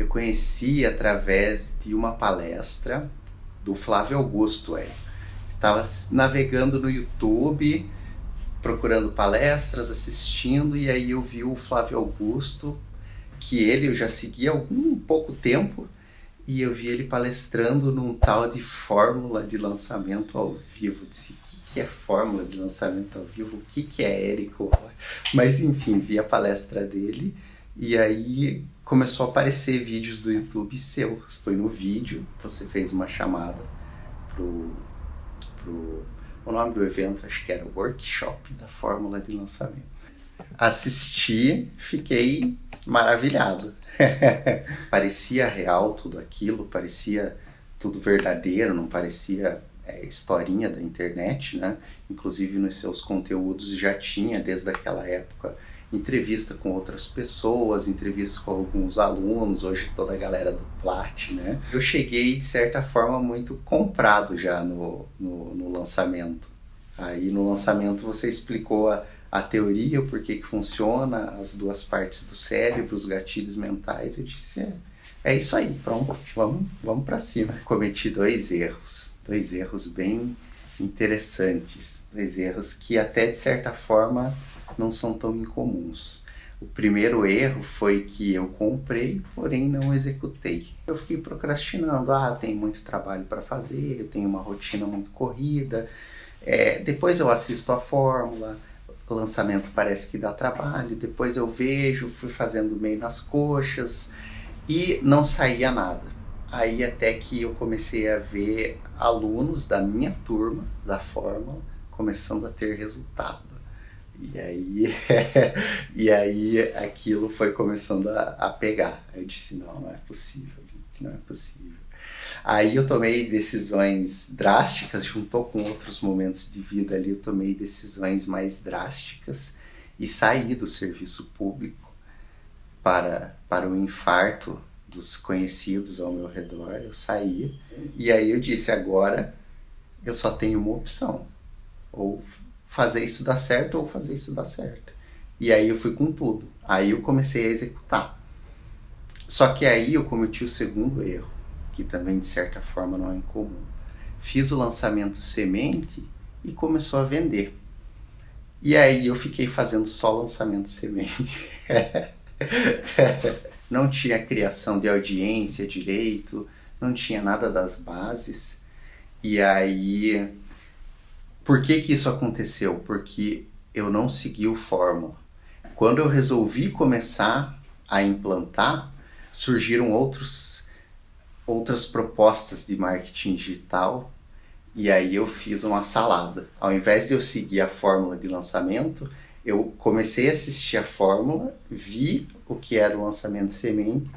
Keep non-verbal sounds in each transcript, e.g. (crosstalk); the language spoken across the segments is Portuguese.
eu conheci através de uma palestra do Flávio Augusto. É. Estava navegando no YouTube, procurando palestras, assistindo, e aí eu vi o Flávio Augusto, que ele eu já seguia há algum pouco tempo, e eu vi ele palestrando num tal de fórmula de lançamento ao vivo. Disse, o que, que é fórmula de lançamento ao vivo? O que, que é Érico? Mas enfim, vi a palestra dele e aí começou a aparecer vídeos do YouTube seus. Foi no vídeo, você fez uma chamada pro, pro o nome do evento acho que era Workshop da Fórmula de Lançamento. Assisti, fiquei maravilhado. (laughs) parecia real tudo aquilo, parecia tudo verdadeiro, não parecia é, historinha da internet, né? Inclusive nos seus conteúdos já tinha desde aquela época entrevista com outras pessoas, entrevista com alguns alunos, hoje toda a galera do Plat, né? Eu cheguei, de certa forma, muito comprado já no, no, no lançamento. Aí no lançamento você explicou a, a teoria, o porquê que funciona, as duas partes do cérebro, os gatilhos mentais, eu disse, é, é isso aí, pronto, vamos, vamos para cima. Cometi dois erros, dois erros bem interessantes, dois erros que até de certa forma não são tão incomuns. O primeiro erro foi que eu comprei, porém não executei. Eu fiquei procrastinando. Ah, tem muito trabalho para fazer, eu tenho uma rotina muito corrida. É, depois eu assisto a fórmula, o lançamento parece que dá trabalho. Depois eu vejo, fui fazendo meio nas coxas e não saía nada. Aí até que eu comecei a ver alunos da minha turma da fórmula começando a ter resultado. E aí, (laughs) e aí aquilo foi começando a, a pegar. Eu disse, não, não é possível, gente, não é possível. Aí eu tomei decisões drásticas, juntou com outros momentos de vida ali, eu tomei decisões mais drásticas e saí do serviço público para, para o infarto dos conhecidos ao meu redor. Eu saí e aí eu disse, agora eu só tenho uma opção, ou fazer isso dar certo ou fazer isso dar certo. E aí eu fui com tudo. Aí eu comecei a executar. Só que aí eu cometi o segundo erro, que também de certa forma não é incomum. Fiz o lançamento semente e começou a vender. E aí eu fiquei fazendo só lançamento semente. (laughs) não tinha criação de audiência direito, não tinha nada das bases. E aí por que, que isso aconteceu? Porque eu não segui o fórmula. Quando eu resolvi começar a implantar, surgiram outros, outras propostas de marketing digital e aí eu fiz uma salada. Ao invés de eu seguir a fórmula de lançamento, eu comecei a assistir a fórmula, vi o que era o lançamento semente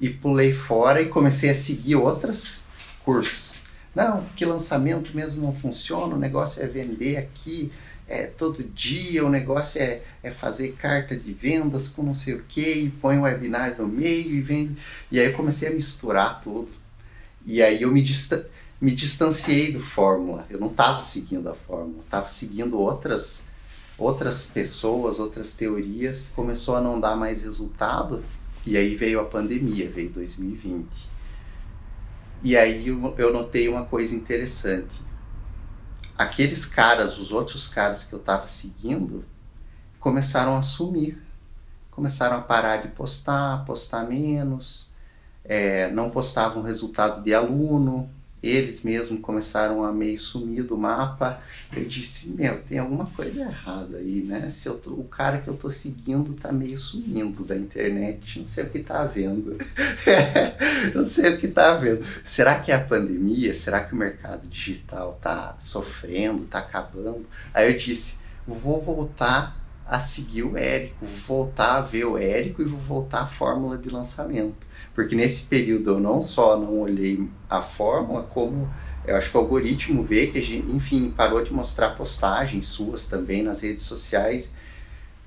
e pulei fora e comecei a seguir outros cursos não, porque lançamento mesmo não funciona, o negócio é vender aqui é, todo dia, o negócio é, é fazer carta de vendas com não sei o que, e põe o webinar no meio e vende. E aí eu comecei a misturar tudo. E aí eu me, me distanciei do fórmula. Eu não estava seguindo a fórmula, estava seguindo outras outras pessoas, outras teorias. Começou a não dar mais resultado. E aí veio a pandemia, veio 2020. E aí eu notei uma coisa interessante. Aqueles caras, os outros caras que eu estava seguindo, começaram a sumir. Começaram a parar de postar, postar menos, é, não postavam resultado de aluno, eles mesmos começaram a meio sumir do mapa. Eu disse, meu, tem alguma coisa errada aí, né? Se eu tô, o cara que eu tô seguindo tá meio sumindo da internet, não sei o que tá vendo. (laughs) não sei o que tá vendo. Será que é a pandemia? Será que o mercado digital tá sofrendo, tá acabando? Aí eu disse, vou voltar a seguir o Érico, vou voltar a ver o Érico e vou voltar à fórmula de lançamento. Porque nesse período eu não só não olhei a fórmula, como eu acho que o algoritmo vê que a gente, enfim, parou de mostrar postagens suas também nas redes sociais.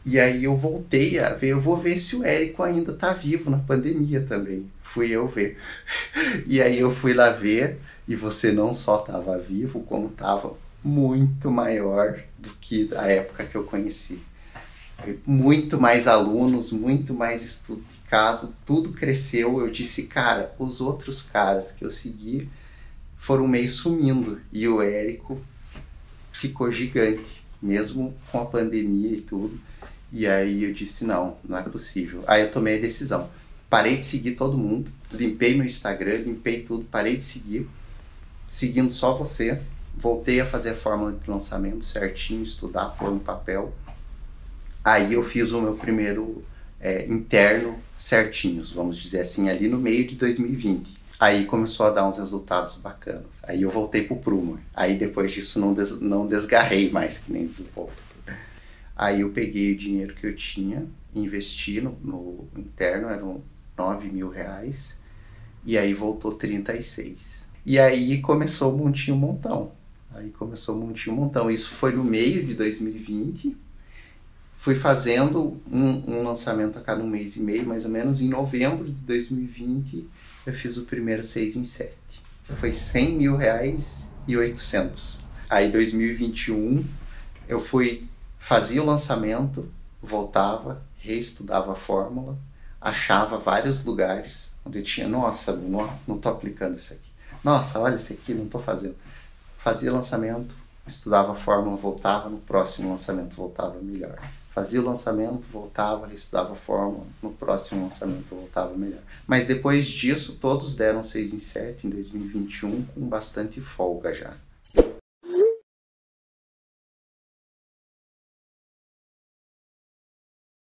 E aí eu voltei a ver, eu vou ver se o Érico ainda está vivo na pandemia também. Fui eu ver. (laughs) e aí eu fui lá ver e você não só estava vivo, como estava muito maior do que a época que eu conheci. Muito mais alunos, muito mais estudo casa, tudo cresceu. Eu disse, cara, os outros caras que eu segui foram meio sumindo e o Érico ficou gigante, mesmo com a pandemia e tudo. E aí eu disse, não, não é possível. Aí eu tomei a decisão. Parei de seguir todo mundo, limpei meu Instagram, limpei tudo, parei de seguir, seguindo só você. Voltei a fazer a fórmula de lançamento certinho, estudar, pôr no papel. Aí eu fiz o meu primeiro é, interno certinhos, vamos dizer assim, ali no meio de 2020. Aí começou a dar uns resultados bacanas. Aí eu voltei pro prumo. Aí depois disso não, des, não desgarrei mais, que nem diz o povo. Aí eu peguei o dinheiro que eu tinha, investi no, no interno, eram 9 mil reais, e aí voltou 36. E aí começou o montinho montão. Aí começou o montinho montão. Isso foi no meio de 2020 fui fazendo um, um, lançamento a cada um mês e meio, mais ou menos. Em novembro de 2020, eu fiz o primeiro 6 em 7. Foi 100 mil reais e 800. Aí, 2021, eu fui, fazia o lançamento, voltava, reestudava a fórmula, achava vários lugares onde eu tinha, nossa, não, não tô aplicando isso aqui. Nossa, olha isso aqui, não tô fazendo. Fazia lançamento, estudava a fórmula, voltava, no próximo lançamento voltava melhor fazia o lançamento, voltava, estudava a fórmula, no próximo lançamento voltava melhor. Mas depois disso, todos deram 6 em 7 em 2021 com bastante folga já.